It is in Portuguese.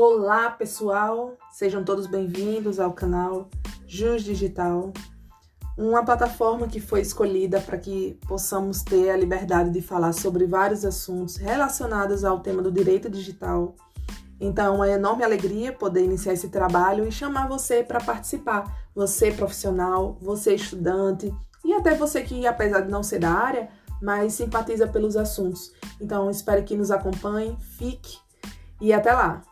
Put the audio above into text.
Olá, pessoal! Sejam todos bem-vindos ao canal Jus Digital, uma plataforma que foi escolhida para que possamos ter a liberdade de falar sobre vários assuntos relacionados ao tema do direito digital. Então, é uma enorme alegria poder iniciar esse trabalho e chamar você para participar. Você profissional, você estudante e até você que, apesar de não ser da área, mas simpatiza pelos assuntos. Então, espero que nos acompanhe, fique e até lá!